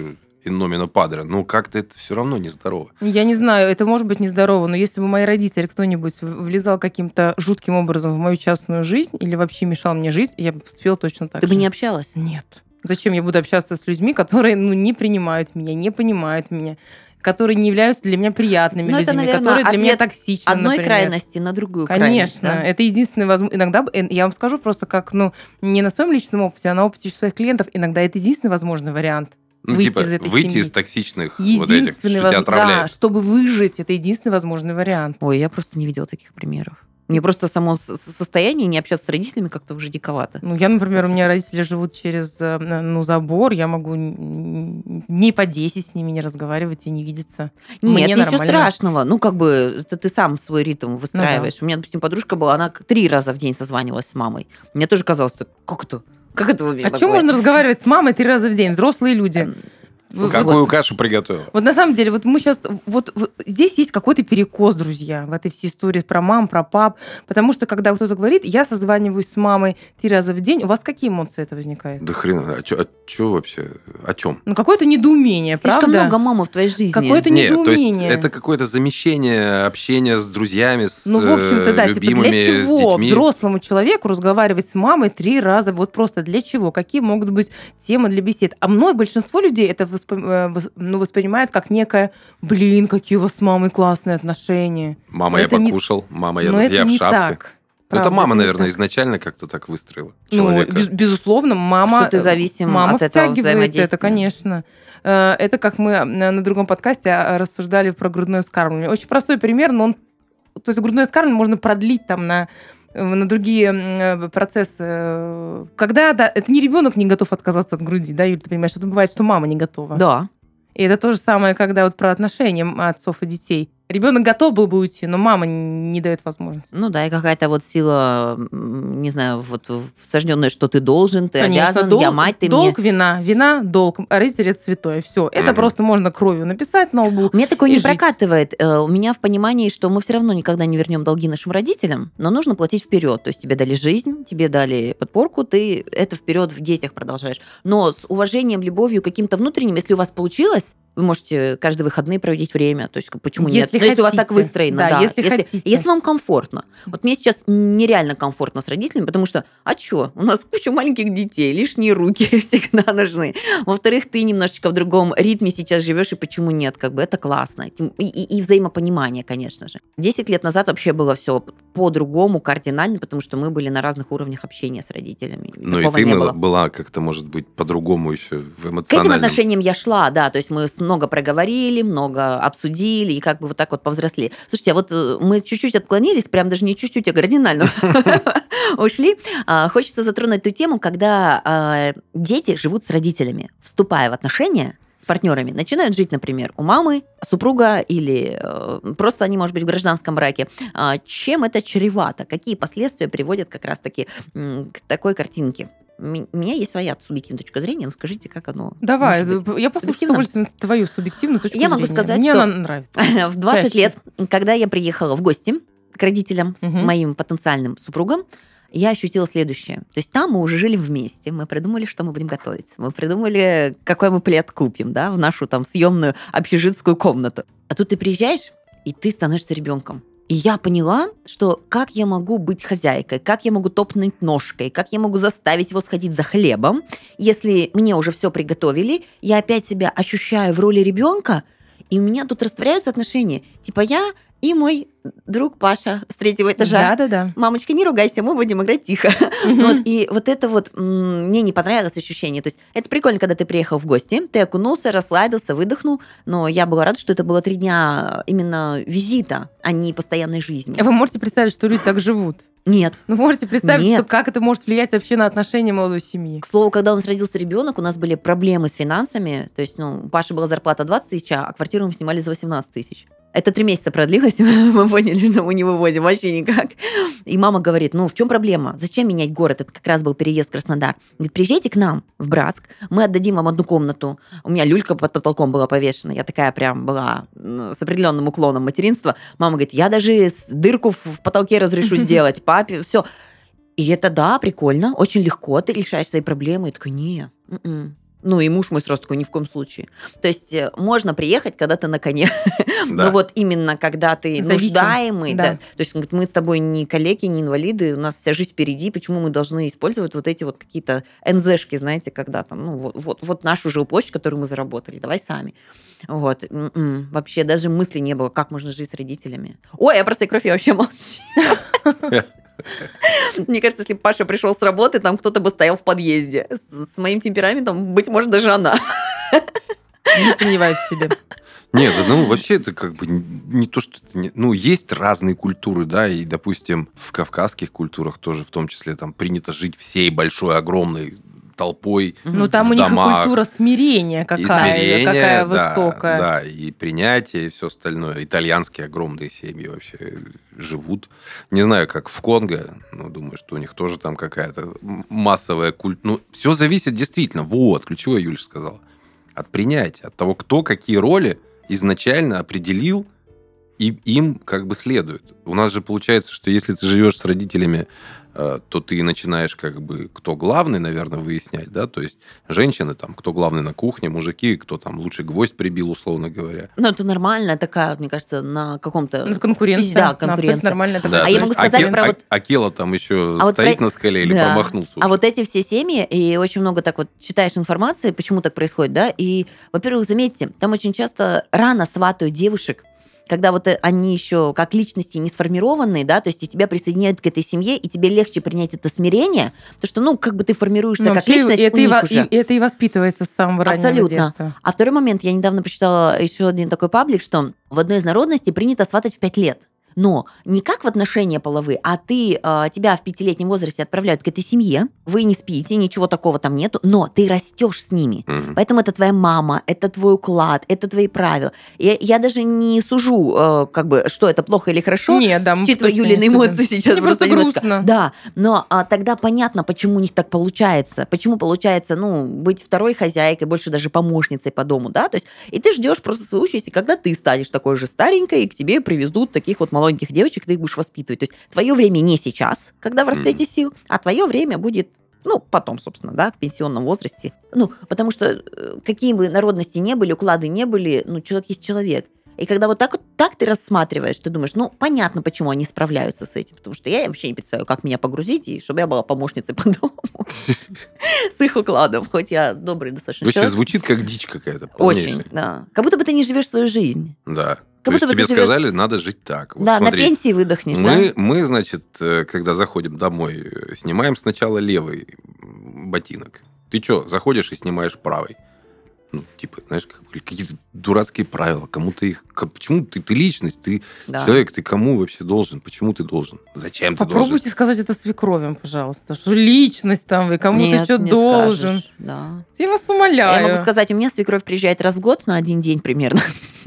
[SPEAKER 3] иномина падре, но как-то это все равно нездорово.
[SPEAKER 2] Я не знаю, это может быть нездорово, но если бы мои родители, кто-нибудь влезал каким-то жутким образом в мою частную жизнь или вообще мешал мне жить, я бы поступила точно так
[SPEAKER 1] Ты
[SPEAKER 2] же.
[SPEAKER 1] бы не общалась?
[SPEAKER 2] Нет. Зачем я буду общаться с людьми, которые ну, не принимают меня, не понимают меня, которые не являются для меня приятными
[SPEAKER 1] Ну, это,
[SPEAKER 2] людьми,
[SPEAKER 1] наверное,
[SPEAKER 2] которые для меня токсичны,
[SPEAKER 1] Одной
[SPEAKER 2] например.
[SPEAKER 1] крайности на другую крайность.
[SPEAKER 2] Конечно,
[SPEAKER 1] да?
[SPEAKER 2] это единственное возможно. Иногда, я вам скажу просто как, ну, не на своем личном опыте, а на опыте своих клиентов, иногда это единственный возможный вариант.
[SPEAKER 3] Ну,
[SPEAKER 2] Выйти
[SPEAKER 3] типа,
[SPEAKER 2] из этой
[SPEAKER 3] выйти
[SPEAKER 2] семьи.
[SPEAKER 3] из токсичных вот этих, что
[SPEAKER 2] Единственный
[SPEAKER 3] тебя
[SPEAKER 2] воз- Да,
[SPEAKER 3] отравляет.
[SPEAKER 2] чтобы выжить, это единственный возможный вариант.
[SPEAKER 1] Ой, я просто не видела таких примеров. Мне просто само состояние не общаться с родителями как-то уже диковато.
[SPEAKER 2] Ну, я, например, у меня родители живут через э, ну, забор, я могу н- дней по 10 с ними не разговаривать и не видеться.
[SPEAKER 1] Нет,
[SPEAKER 2] Мне
[SPEAKER 1] ничего
[SPEAKER 2] нормально.
[SPEAKER 1] страшного. Ну, как бы, это ты сам свой ритм выстраиваешь. У меня, допустим, подружка была, она три раза в день созванивалась с мамой. Мне тоже казалось, что как это? Как это вообще
[SPEAKER 2] О
[SPEAKER 1] такое?
[SPEAKER 2] чем можно разговаривать с мамой три раза в день? Взрослые люди. Вот-
[SPEAKER 3] Какую
[SPEAKER 2] вот.
[SPEAKER 3] кашу приготовил?
[SPEAKER 2] Вот на самом деле, вот мы сейчас, вот, вот здесь есть какой-то перекос, друзья, в этой всей истории про мам, про пап, потому что когда кто-то говорит, я созваниваюсь с мамой три раза в день, у вас какие эмоции это возникает?
[SPEAKER 3] Да хрен, а что вообще? О чем?
[SPEAKER 2] Ну, какое-то недоумение,
[SPEAKER 1] Слишком
[SPEAKER 2] правда?
[SPEAKER 1] много мамы в твоей жизни.
[SPEAKER 2] Какое-то
[SPEAKER 3] Нет, то есть
[SPEAKER 2] недоумение.
[SPEAKER 3] это какое-то замещение общения с друзьями, с
[SPEAKER 2] Ну, в общем-то, да,
[SPEAKER 3] э,
[SPEAKER 2] типа,
[SPEAKER 3] любимыми,
[SPEAKER 2] для
[SPEAKER 3] с
[SPEAKER 2] чего
[SPEAKER 3] детьми.
[SPEAKER 2] взрослому человеку разговаривать с мамой три раза? Вот просто для чего? Какие могут быть темы для бесед? А мной большинство людей это воспо- э, ну, воспринимает как некое, блин, какие у вас с мамой классные отношения.
[SPEAKER 3] Мама,
[SPEAKER 2] Но
[SPEAKER 3] я
[SPEAKER 2] это не-
[SPEAKER 3] покушал, мама, я,
[SPEAKER 2] Но это
[SPEAKER 3] я в
[SPEAKER 2] не
[SPEAKER 3] шапке.
[SPEAKER 2] так.
[SPEAKER 3] Ну, это
[SPEAKER 2] Правда,
[SPEAKER 3] мама,
[SPEAKER 2] не
[SPEAKER 3] наверное,
[SPEAKER 2] так.
[SPEAKER 3] изначально как-то так выстроила
[SPEAKER 2] Ну,
[SPEAKER 3] человека.
[SPEAKER 2] без- безусловно, мама...
[SPEAKER 1] Что ты зависим
[SPEAKER 2] мама
[SPEAKER 1] от этого
[SPEAKER 2] втягивает
[SPEAKER 1] взаимодействия.
[SPEAKER 2] это, конечно. Э, Это как мы на другом подкасте а, рассуждали про грудное скармливание. Очень простой пример, но он... То есть грудное скармливание можно продлить там на на другие э, процессы. Когда, да, это не ребенок не готов отказаться от груди, да, Юль, ты понимаешь, это бывает, что мама не готова.
[SPEAKER 1] Да.
[SPEAKER 2] И это то же самое, когда вот про отношения отцов и детей. Ребенок готов был бы уйти, но мама не дает возможности.
[SPEAKER 1] Ну да, и какая-то вот сила, не знаю, вот всажденная, что ты должен, ты
[SPEAKER 2] Конечно,
[SPEAKER 1] обязан,
[SPEAKER 2] долг,
[SPEAKER 1] я мать, ты
[SPEAKER 2] долг,
[SPEAKER 1] мне.
[SPEAKER 2] вина, вина, долг, родитель это святое. Все, это
[SPEAKER 3] Мгм.
[SPEAKER 2] просто можно кровью написать на лбу.
[SPEAKER 1] У меня такое не
[SPEAKER 2] жить.
[SPEAKER 1] прокатывает. Э, У меня в понимании, что мы все равно никогда не вернем долги нашим родителям, но нужно платить вперед. То есть тебе дали жизнь, тебе дали подпорку, ты это вперед в детях продолжаешь. Но с уважением, любовью, каким-то внутренним, если у вас получилось, вы можете каждые выходные проводить время. То есть почему нет?
[SPEAKER 2] Если
[SPEAKER 1] Но если у вас так
[SPEAKER 2] хотите.
[SPEAKER 1] выстроено,
[SPEAKER 2] Да,
[SPEAKER 1] да.
[SPEAKER 2] если хотите.
[SPEAKER 1] если вам комфортно. Вот мне сейчас нереально комфортно с родителями, потому что, а что, у нас куча маленьких детей, лишние руки всегда нужны. Во-вторых, ты немножечко в другом ритме сейчас живешь, и почему нет? Как бы это классно. И, и- и взаимопонимание, конечно же. Десять лет назад вообще было все по-другому, кардинально, потому что мы были на разных уровнях общения с родителями.
[SPEAKER 3] Ну и ты была, была как-то, может быть, по-другому еще в
[SPEAKER 1] К этим
[SPEAKER 3] эмоциональном.
[SPEAKER 1] отношениям я шла, да, то есть мы много проговорили, много обсудили и как бы вот так вот повзрослели. Слушайте, а вот э, мы чуть-чуть отклонились, прям даже не чуть-чуть, а кардинально ушли. А, Хочется затронуть ту тему, когда а, дети живут с родителями, вступая в отношения партнерами, начинают жить, например, у мамы, супруга или э, просто они, может быть, в гражданском браке. А, Чем это чревато? Какие последствия приводят как раз-таки м, к такой картинке? У меня есть своя субъективная точка зрения, но скажите, как оно
[SPEAKER 2] Давай, я послушаю с удовольствием твою субъективную точку
[SPEAKER 1] Я могу
[SPEAKER 2] зрения.
[SPEAKER 1] сказать,
[SPEAKER 2] Мне
[SPEAKER 1] что-
[SPEAKER 2] она нравится.
[SPEAKER 1] В 20
[SPEAKER 2] Чаще.
[SPEAKER 1] лет, когда я приехала в гости к родителям с
[SPEAKER 2] Мгм.
[SPEAKER 1] моим потенциальным супругом, я ощутила следующее. То есть там мы уже жили вместе, мы придумали, что мы будем готовить. Мы придумали, какой мы плед купим, да, в нашу там съемную общежитскую комнату. А тут ты приезжаешь, и ты становишься ребенком. И я поняла, что как я могу быть хозяйкой, как я могу топнуть ножкой, как я могу заставить его сходить за хлебом, если мне уже все приготовили, я опять себя ощущаю в роли ребенка, и у меня тут растворяются отношения. Типа я и мой друг Паша с третьего этажа.
[SPEAKER 2] Да-да-да.
[SPEAKER 1] Мамочка, не ругайся, мы будем играть тихо. Вот, и вот это вот мне не понравилось ощущение. То есть это прикольно, когда ты приехал в гости, ты окунулся, расслабился, выдохнул, но я была рада, что это было три дня именно визита, а не постоянной жизни.
[SPEAKER 2] Вы можете представить, что люди так живут?
[SPEAKER 1] Нет.
[SPEAKER 2] Ну, можете представить,
[SPEAKER 1] Нет.
[SPEAKER 2] что как это может влиять вообще на отношения молодой семьи?
[SPEAKER 1] К слову, когда у нас родился ребенок, у нас были проблемы с финансами. То есть, ну, у Паши была зарплата 20 тысяч, а квартиру мы снимали за 18 тысяч. Это три месяца продлилось, мы поняли, что мы не вывозим вообще никак. И мама говорит, ну, в чем проблема? Зачем менять город? Это как раз был переезд в Краснодар. Говорит, приезжайте к нам в Братск, мы отдадим вам одну комнату. У меня люлька под потолком была повешена. Я такая прям была ну, с определенным уклоном материнства. Мама говорит, я даже дырку в потолке разрешу сделать, папе, все. И это, да, прикольно, очень легко, ты решаешь свои проблемы. И такая, не, м-м». Ну, и муж мой сразу такой, ни в коем случае. То есть э, можно приехать, когда ты на коне.
[SPEAKER 3] Да.
[SPEAKER 1] Но вот именно когда ты
[SPEAKER 2] Зависим.
[SPEAKER 1] нуждаемый,
[SPEAKER 2] Да.
[SPEAKER 1] да. То есть он говорит, мы с тобой не коллеги, не инвалиды, у нас вся жизнь впереди, почему мы должны использовать вот эти вот какие-то НЗшки, знаете, когда там, ну, вот, вот, вот нашу жилплощадь, которую мы заработали, давай сами. Вот. М-м. Вообще даже мысли не было, как можно жить с родителями. Ой, я просто кровь, я вообще молчу. Мне кажется, если бы Паша пришел с работы, там кто-то бы стоял в подъезде. С, с моим темпераментом, быть может, даже она.
[SPEAKER 2] Не сомневаюсь в тебе.
[SPEAKER 3] Нет, ну вообще это как бы не то, что... это не- ну, есть разные культуры, да, и, допустим, в кавказских культурах тоже в том числе там принято жить всей большой, огромной толпой.
[SPEAKER 2] Ну, там
[SPEAKER 3] в
[SPEAKER 2] у них и
[SPEAKER 3] домах.
[SPEAKER 2] культура смирения
[SPEAKER 3] и
[SPEAKER 2] какая,
[SPEAKER 3] смирение,
[SPEAKER 2] какая
[SPEAKER 3] да,
[SPEAKER 2] высокая.
[SPEAKER 3] Да, и принятие, и все остальное. Итальянские огромные семьи вообще живут. Не знаю, как в Конго, но думаю, что у них тоже там какая-то массовая культура. Ну, все зависит действительно, вот, ключевое Юля сказала, от принятия, от того, кто какие роли изначально определил, и им как бы следует. У нас же получается, что если ты живешь с родителями, то ты начинаешь как бы кто главный, наверное, выяснять, да, то есть женщины там, кто главный на кухне, мужики, кто там лучше гвоздь прибил, условно говоря.
[SPEAKER 1] Ну, это нормально, такая, мне кажется, на каком-то...
[SPEAKER 2] Ну, конкуренция.
[SPEAKER 1] Да,
[SPEAKER 2] Ну,
[SPEAKER 1] конкуренция.
[SPEAKER 2] нормально.
[SPEAKER 3] Да,
[SPEAKER 1] А я
[SPEAKER 3] есть
[SPEAKER 1] могу сказать
[SPEAKER 3] Аке-
[SPEAKER 1] про
[SPEAKER 3] А-
[SPEAKER 1] вот-
[SPEAKER 3] Акела там еще
[SPEAKER 1] А вот
[SPEAKER 3] стоит
[SPEAKER 1] про-
[SPEAKER 3] на скале или
[SPEAKER 1] Да.
[SPEAKER 3] промахнулся.
[SPEAKER 1] А вот эти все семьи, и очень много так вот читаешь информации, почему так происходит, да, и, во-первых, заметьте, там очень часто рано сватают девушек, когда вот э, они еще как личности не сформированные, да, то есть и тебя присоединяют к этой семье, и тебе легче принять это смирение, потому что, ну, как бы ты формируешься
[SPEAKER 2] Ну,
[SPEAKER 1] как личность
[SPEAKER 2] и это,
[SPEAKER 1] у
[SPEAKER 2] и,
[SPEAKER 1] них
[SPEAKER 2] во-
[SPEAKER 1] уже.
[SPEAKER 2] и это и воспитывается с самого раннего
[SPEAKER 1] Абсолютно.
[SPEAKER 2] детства.
[SPEAKER 1] А второй момент, я недавно прочитала еще один такой паблик, что в одной из народностей принято сватать в 5 лет. Но не как в отношения половые, а ты, э, тебя в пятилетнем возрасте отправляют к этой семье, вы не спите, ничего такого там нету, но ты растешь с ними.
[SPEAKER 3] Мгм.
[SPEAKER 1] Поэтому это твоя мама, это твой уклад, это твои правила. Я, я даже не сужу, э, как бы, что это плохо или хорошо,
[SPEAKER 2] Нет, да,
[SPEAKER 1] считывая
[SPEAKER 2] не
[SPEAKER 1] Юлины эмоции сейчас
[SPEAKER 2] Мне
[SPEAKER 1] просто,
[SPEAKER 2] просто
[SPEAKER 1] немножко.
[SPEAKER 2] грустно.
[SPEAKER 1] Да, но а, тогда понятно, почему у них так получается. Почему получается, ну, быть второй хозяйкой, больше даже помощницей по дому, да? То есть, и ты ждешь просто свою участь, и когда ты станешь такой же старенькой, и к тебе привезут таких вот молоденьких девочек, ты их будешь воспитывать. То есть, твое время не сейчас, когда в расцвете сил, а твое время будет ну, потом, собственно, да, в пенсионном возрасте. Ну, потому что э, какие бы народности не были, уклады не были, ну, человек есть человек. И когда вот так вот так ты рассматриваешь, ты думаешь, ну, понятно, почему они справляются с этим. Потому что я вообще не представляю, как меня погрузить, и чтобы я была помощницей по дому. С их укладом. Хоть я добрый достаточно
[SPEAKER 3] Вообще звучит как дичь какая-то.
[SPEAKER 1] Очень, да. Как будто бы ты не живешь свою жизнь.
[SPEAKER 3] Да.
[SPEAKER 1] Как будто бы
[SPEAKER 3] тебе
[SPEAKER 1] ты живешь-
[SPEAKER 3] сказали, надо жить так. Вот
[SPEAKER 1] да,
[SPEAKER 3] смотри,
[SPEAKER 1] на пенсии выдохнешь,
[SPEAKER 3] Мы,
[SPEAKER 1] да?
[SPEAKER 3] мы, значит, э, когда заходим домой, э, снимаем сначала левый ботинок. Ты что, заходишь и снимаешь правый? Ну, типа, знаешь, какие-то дурацкие правила. Кому ты их... Почему ты, ты личность, ты
[SPEAKER 1] Да.
[SPEAKER 3] человек, ты кому вообще должен? Почему ты должен? Зачем ты должен?
[SPEAKER 2] Попробуйте сказать это свекровям, пожалуйста. Что личность там вы, кому
[SPEAKER 1] Нет,
[SPEAKER 2] ты что
[SPEAKER 1] не
[SPEAKER 2] должен.
[SPEAKER 1] скажешь, Да.
[SPEAKER 2] Я вас умоляю.
[SPEAKER 1] Я могу сказать, у меня свекровь приезжает раз в год на один день примерно.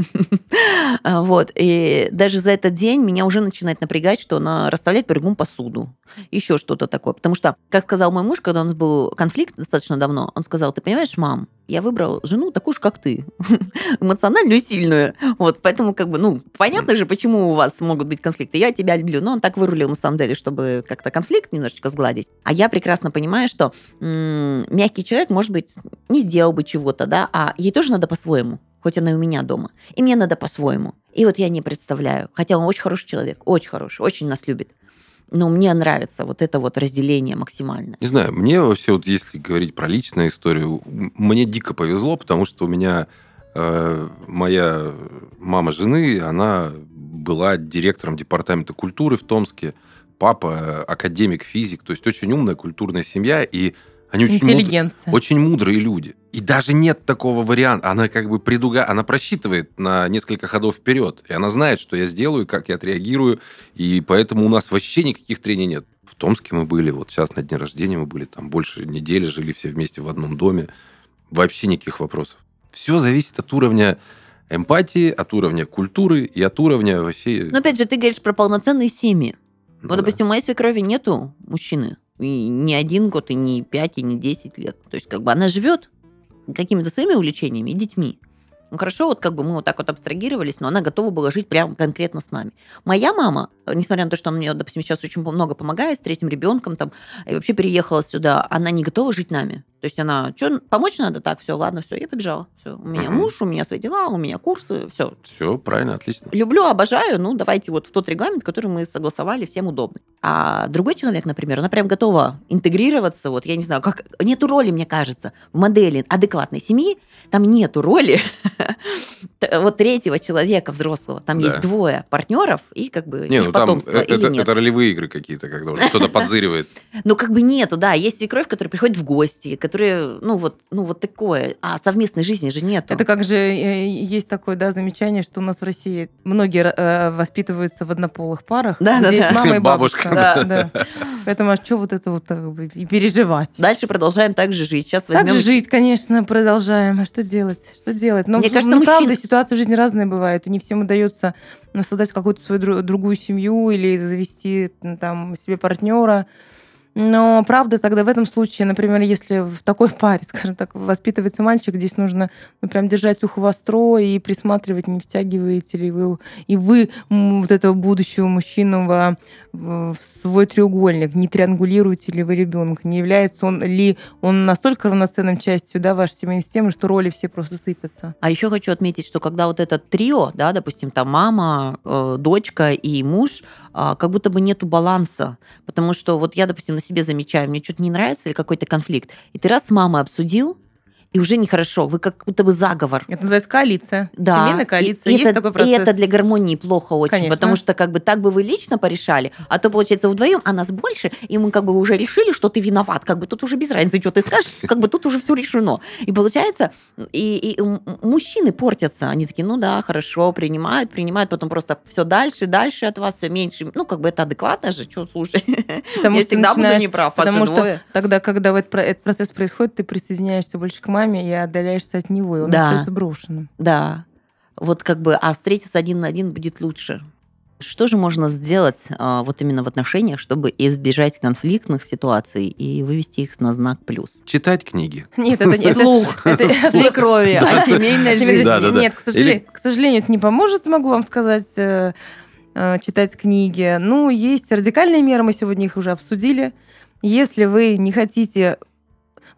[SPEAKER 1] Вот. И даже за этот день меня уже начинает напрягать, что она расставляет по кругом посуду. Еще что-то такое. Потому что, как сказал мой муж, когда у нас был конфликт достаточно давно, он сказал, ты понимаешь, мам, я выбрал жену такую же, как ты. Эмоциональную и сильную. Вот. Поэтому, как бы, ну, понятно же, почему у вас могут быть конфликты. Я тебя люблю. Но он так вырулил, на самом деле, чтобы как-то конфликт немножечко сгладить. А я прекрасно понимаю, что мягкий человек, может быть, не сделал бы чего-то, да, а ей тоже надо по-своему, хоть она и у меня дома. И мне надо по-своему. И вот я не представляю. Хотя он очень хороший человек, очень хороший, очень нас любит. Но мне нравится вот это вот разделение максимально.
[SPEAKER 3] Не знаю, мне вообще, вот если говорить про личную историю, мне дико повезло, потому что у меня э, моя мама жены, она была директором департамента культуры в Томске, папа академик, физик, то есть очень умная культурная семья, и они очень, мудр... очень мудрые люди. И даже нет такого варианта. Она как бы предуга... Она просчитывает на несколько ходов вперед. И она знает, что я сделаю, как я отреагирую. И поэтому у нас вообще никаких трений нет. В Томске мы были, вот сейчас на дне рождения мы были, там больше недели жили все вместе в одном доме. Вообще никаких вопросов. Все зависит от уровня эмпатии, от уровня культуры и от уровня вообще...
[SPEAKER 1] Но опять же, ты говоришь про полноценные семьи. Ну, вот, да. допустим, у моей свекрови нету мужчины. И не один год, и не пять, и не десять лет. То есть, как бы она живет какими-то своими увлечениями детьми. Ну, хорошо, вот как бы мы вот так вот абстрагировались, но она готова была жить прямо конкретно с нами. Моя мама, несмотря на то, что она мне, допустим, сейчас очень много помогает с третьим ребенком, там, и вообще переехала сюда, она не готова жить нами. То есть она, что, помочь надо? Так, все, ладно, все, я побежала. Все, у меня угу. муж, у меня свои дела, у меня курсы, все.
[SPEAKER 3] Все, правильно, отлично.
[SPEAKER 1] Люблю, обожаю, ну, давайте вот в тот регламент, который мы согласовали, всем удобный. А другой человек, например, она прям готова интегрироваться, вот, я не знаю, как, нету роли, мне кажется, в модели адекватной семьи, там нету роли вот третьего человека взрослого. Там есть двое партнеров и как бы
[SPEAKER 3] не, ну, потомство или нет. Это ролевые игры какие-то, когда уже кто-то подзыривает.
[SPEAKER 1] Ну, как бы нету, да. Есть свекровь, которая приходит в гости, которые, ну, вот, ну, вот такое. А совместной жизни же нету.
[SPEAKER 2] Это как же э, есть такое, да, замечание, что у нас в России многие э, воспитываются в однополых парах. Да, да, да. мама и бабушка. Да, да. Поэтому а что вот это вот э, и переживать?
[SPEAKER 1] Дальше продолжаем так же жить. Сейчас возьмем...
[SPEAKER 2] Так же жить, конечно, продолжаем. А что делать? Что делать? Но,
[SPEAKER 1] Мне кажется,
[SPEAKER 2] ну, правда, ситуации в жизни разные бывают, и не всем удается ну, создать какую-то свою другую семью или завести там себе партнера. Но правда тогда в этом случае, например, если в такой паре, скажем так, воспитывается мальчик, здесь нужно ну, прям держать ухо востро и присматривать, не втягиваете ли вы, и вы вот этого будущего мужчину в, в свой треугольник, не триангулируете ли вы ребенка, не является он ли он настолько равноценным частью да, вашей семейной системы, что роли все просто сыпятся.
[SPEAKER 1] А еще хочу отметить, что когда вот это трио, да, допустим, там мама, э, дочка и муж, э, как будто бы нету баланса, потому что вот я, допустим, себе замечаю, мне что-то не нравится или какой-то конфликт, и ты раз с мамой обсудил, и уже нехорошо. Вы как будто бы заговор.
[SPEAKER 2] Это называется коалиция.
[SPEAKER 1] Да.
[SPEAKER 2] Семейная коалиция.
[SPEAKER 1] И, Есть это, такой процесс. И это для гармонии плохо очень, Конечно. потому что как бы так бы вы лично порешали, а то получается вдвоем, а нас больше, и мы как бы уже решили, что ты виноват, как бы тут уже без разницы, что ты скажешь, как бы тут уже все решено. И получается, и, и мужчины портятся, они такие, ну да, хорошо, принимают, принимают, потом просто все дальше, дальше от вас, все меньше. Ну как бы это адекватно же, что, слушай, потому я всегда буду неправ,
[SPEAKER 2] Потому что тогда, когда этот процесс происходит, ты присоединяешься больше к маме маме и отдаляешься от него, и он да. остается брошенным.
[SPEAKER 1] Да. Вот как бы, а встретиться один на один будет лучше. Что же можно сделать а, вот именно в отношениях, чтобы избежать конфликтных ситуаций и вывести их на знак плюс?
[SPEAKER 3] Читать книги.
[SPEAKER 2] Нет, это не
[SPEAKER 1] слух. Свекрови о семейной жизни.
[SPEAKER 2] Нет, к сожалению, это не поможет, могу вам сказать э, э, читать книги. Ну, есть радикальные меры, мы сегодня их уже обсудили. Если вы не хотите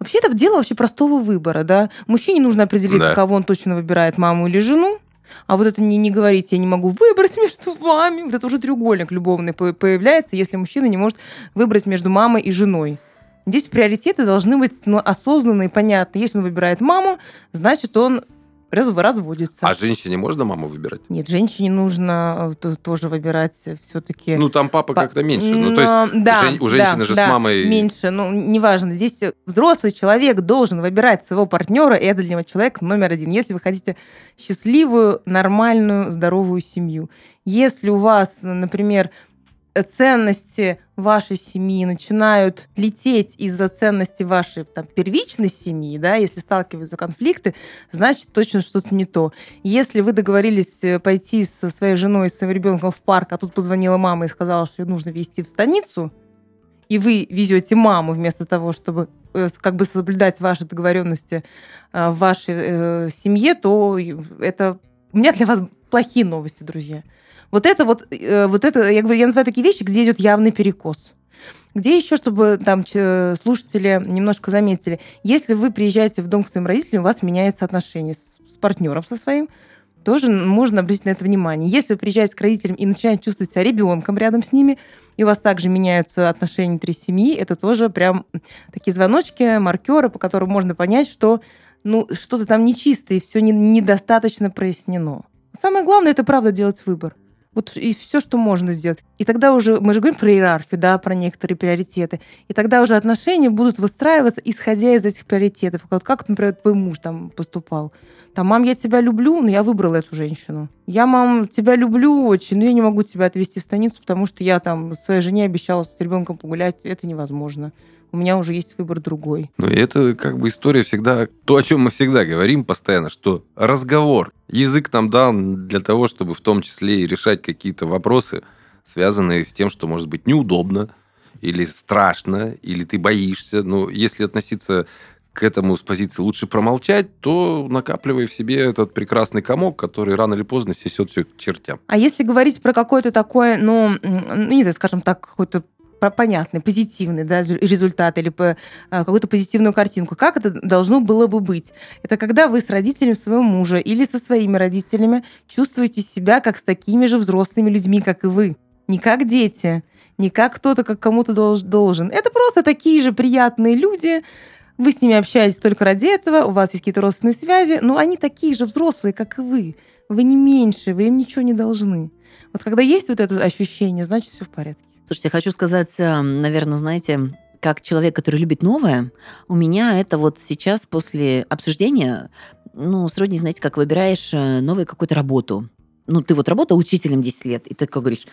[SPEAKER 2] Вообще это дело вообще простого выбора, да. Мужчине нужно определиться, да. кого он точно выбирает, маму или жену. А вот это не, не говорить, я не могу выбрать между вами. Вот это уже треугольник любовный появляется, если мужчина не может выбрать между мамой и женой. Здесь приоритеты должны быть ну, осознанные и понятны. Если он выбирает маму, значит, он разводится.
[SPEAKER 3] А женщине можно маму выбирать?
[SPEAKER 2] Нет, женщине нужно э, тоже выбирать все-таки.
[SPEAKER 3] Ну, там папа как-то меньше. Ну, то есть да, жен... у женщины да, же да, с мамой...
[SPEAKER 2] меньше. Ну, неважно. Здесь взрослый человек должен выбирать своего партнера, и это для него человек номер один. Если вы хотите счастливую, нормальную, здоровую семью. Если у вас, например, ценности вашей семьи начинают лететь из-за ценности вашей там, первичной семьи, да, если сталкиваются конфликты, значит точно что-то не то. Если вы договорились э, пойти со своей женой, с своим ребенком в парк, а тут позвонила мама и сказала, что ее нужно везти в станицу, и вы везете маму вместо того, чтобы э, как бы соблюдать ваши договоренности э, в вашей э, семье, то это у меня для вас плохие новости, друзья. Вот это вот, э, вот это, я говорю, я называю такие вещи, где идет явный перекос. Где еще, чтобы там слушатели немножко заметили, если вы приезжаете в дом к своим родителям, у вас меняется отношение с, с партнером со своим, тоже можно обратить на это внимание. Если вы приезжаете к родителям и начинаете чувствовать себя ребенком рядом с ними, и у вас также меняются отношения внутри семьи, это тоже прям такие звоночки, маркеры, по которым можно понять, что ну, что-то там нечисто, и все не, недостаточно прояснено. Самое главное, это правда делать выбор. Вот и все, что можно сделать. И тогда уже, мы же говорим про иерархию, да, про некоторые приоритеты. И тогда уже отношения будут выстраиваться, исходя из этих приоритетов. Вот как, например, твой муж там поступал. Там, мам, я тебя люблю, но я выбрала эту женщину. Я, мам, тебя люблю очень, но я не могу тебя отвезти в станицу, потому что я там своей жене обещала с ребенком погулять. Это невозможно у меня уже есть выбор другой.
[SPEAKER 3] Ну, и это как бы история всегда, то, о чем мы всегда говорим постоянно, что разговор, язык нам дан для того, чтобы в том числе и решать какие-то вопросы, связанные с тем, что может быть неудобно, или страшно, или ты боишься. Но если относиться к этому с позиции лучше промолчать, то накапливая в себе этот прекрасный комок, который рано или поздно сесет все к чертям.
[SPEAKER 2] А если говорить про какое-то такое, ну, ну не знаю, скажем так, какой-то понятный, позитивный да, результат или по, а, какую-то позитивную картинку. Как это должно было бы быть? Это когда вы с родителями своего мужа или со своими родителями чувствуете себя как с такими же взрослыми людьми, как и вы. Не как дети, не как кто-то, как кому-то должен. Это просто такие же приятные люди, вы с ними общаетесь только ради этого, у вас есть какие-то родственные связи, но они такие же взрослые, как и вы. Вы не меньше, вы им ничего не должны. Вот когда есть вот это ощущение, значит, все в порядке.
[SPEAKER 1] Слушайте, хочу сказать, эм, наверное, знаете, как человек, который любит новое, у меня это вот сейчас после обсуждения, ну, сродни, знаете, как выбираешь э, новую какую-то работу. Ну, ты вот работал учителем 10 лет, и ты как говоришь,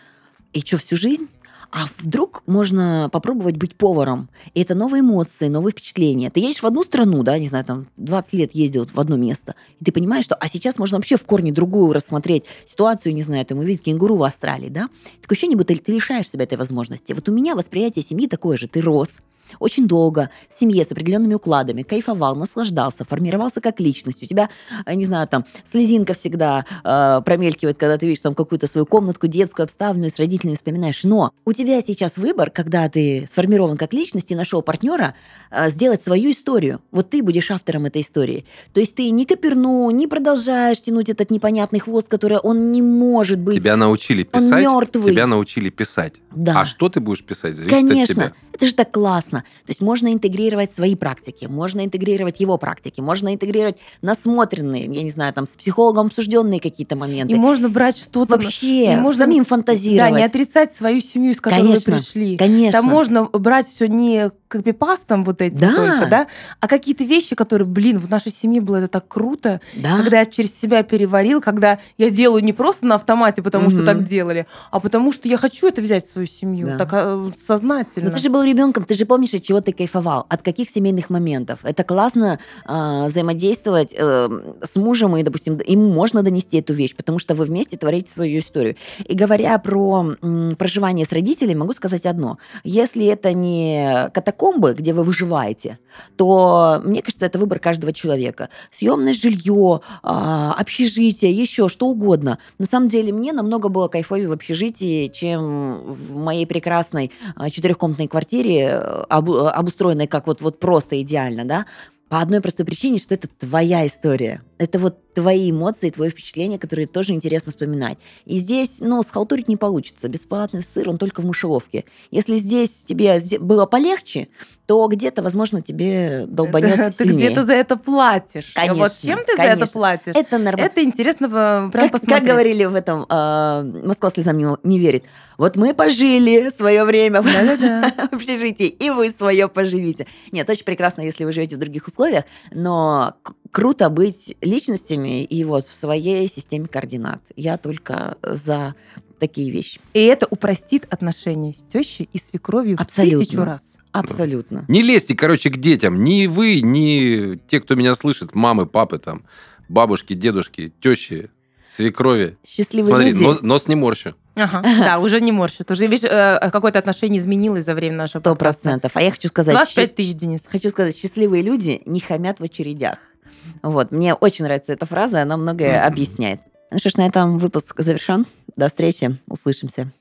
[SPEAKER 1] и что, всю жизнь? А вдруг можно попробовать быть поваром? И это новые эмоции, новые впечатления. Ты едешь в одну страну, да, не знаю, там 20 лет ездил в одно место, и ты понимаешь, что а сейчас можно вообще в корне другую рассмотреть ситуацию, не знаю, там увидеть кенгуру в Австралии, да? Такое ощущение, будто ты лишаешь себя этой возможности. Вот у меня восприятие семьи такое же. Ты рос, очень долго в семье с определенными укладами, кайфовал, наслаждался, формировался как личность. У тебя, э, не знаю, там слезинка всегда э, промелькивает, когда ты видишь там какую-то свою комнатку детскую, обставленную, с родителями вспоминаешь. Но у тебя сейчас выбор, когда ты сформирован как личность и нашел партнера, э, сделать свою историю. Вот ты будешь автором этой истории. То есть ты не коперну, не продолжаешь тянуть этот непонятный хвост, который он не может быть.
[SPEAKER 3] Тебя научили писать. Он мертвый. Тебя научили писать.
[SPEAKER 1] Да.
[SPEAKER 3] А что ты будешь писать,
[SPEAKER 1] зависит Конечно. от тебя. Это же так классно. То есть можно интегрировать свои практики, можно интегрировать его практики, можно интегрировать насмотренные, я не знаю, там с психологом обсужденные какие-то моменты.
[SPEAKER 2] И можно брать что-то...
[SPEAKER 1] Вообще, и можно самим фантазировать.
[SPEAKER 2] Да, не отрицать свою семью, из которой
[SPEAKER 1] конечно,
[SPEAKER 2] вы пришли.
[SPEAKER 1] Конечно.
[SPEAKER 2] Там можно брать все не копипастом вот этим да. только, да, а какие-то вещи, которые, блин, в нашей семье было это так круто, да. когда я через себя переварил, когда я делаю не просто на автомате, потому угу. что так делали, а потому что я хочу это взять в свою семью, да. так а, сознательно.
[SPEAKER 1] Но ты же был ребенком, ты же помнишь, от чего ты кайфовал, от каких семейных моментов. Это классно э, взаимодействовать э, с мужем, и, допустим, ему можно донести эту вещь, потому что вы вместе творите свою историю. И говоря про м, проживание с родителями, могу сказать одно. Если это не катакомб, катакомбы, где вы выживаете, то, мне кажется, это выбор каждого человека. Съемное жилье, а, общежитие, еще что угодно. На самом деле, мне намного было кайфовее в общежитии, чем в моей прекрасной а, четырехкомнатной квартире, э, обустроенной как вот, вот просто идеально, да, по одной простой причине, что это твоя история. Это вот твои эмоции, твои впечатления, которые тоже интересно вспоминать. И здесь, ну, схалтурить не получится. Бесплатный сыр, он только в мышеловке. Если здесь тебе было полегче, то где-то, возможно, тебе долбанет это,
[SPEAKER 2] Ты где-то за это платишь.
[SPEAKER 1] Конечно.
[SPEAKER 2] Вот чем ты конечно. за это платишь?
[SPEAKER 1] Это нормально.
[SPEAKER 2] Это интересно прям
[SPEAKER 1] как,
[SPEAKER 2] посмотреть.
[SPEAKER 1] Как говорили в этом э, «Москва слезам не, не верит». Вот мы пожили свое время в общежитии, и вы свое поживите. Нет, очень прекрасно, если вы живете в других условиях, но круто быть личностями и вот в своей системе координат. Я только за такие вещи.
[SPEAKER 2] И это упростит отношения с тещей и свекровью Абсолютно. в тысячу раз.
[SPEAKER 1] Абсолютно.
[SPEAKER 3] Не лезьте, короче, к детям. Ни вы, ни те, кто меня слышит, мамы, папы, там, бабушки, дедушки, тещи, свекрови.
[SPEAKER 1] Счастливые
[SPEAKER 3] Смотри,
[SPEAKER 1] люди.
[SPEAKER 3] Нос, нос не морщу.
[SPEAKER 2] Ага, да, уже не морщит. Уже, видишь, э, какое-то отношение изменилось за время нашего
[SPEAKER 1] Сто процентов. А я хочу сказать...
[SPEAKER 2] 25 тысяч, Денис.
[SPEAKER 1] Хочу сказать, счастливые люди не хамят в очередях. Вот, мне очень нравится эта фраза, она многое объясняет. Ну что ж, на этом выпуск завершен. До встречи, услышимся.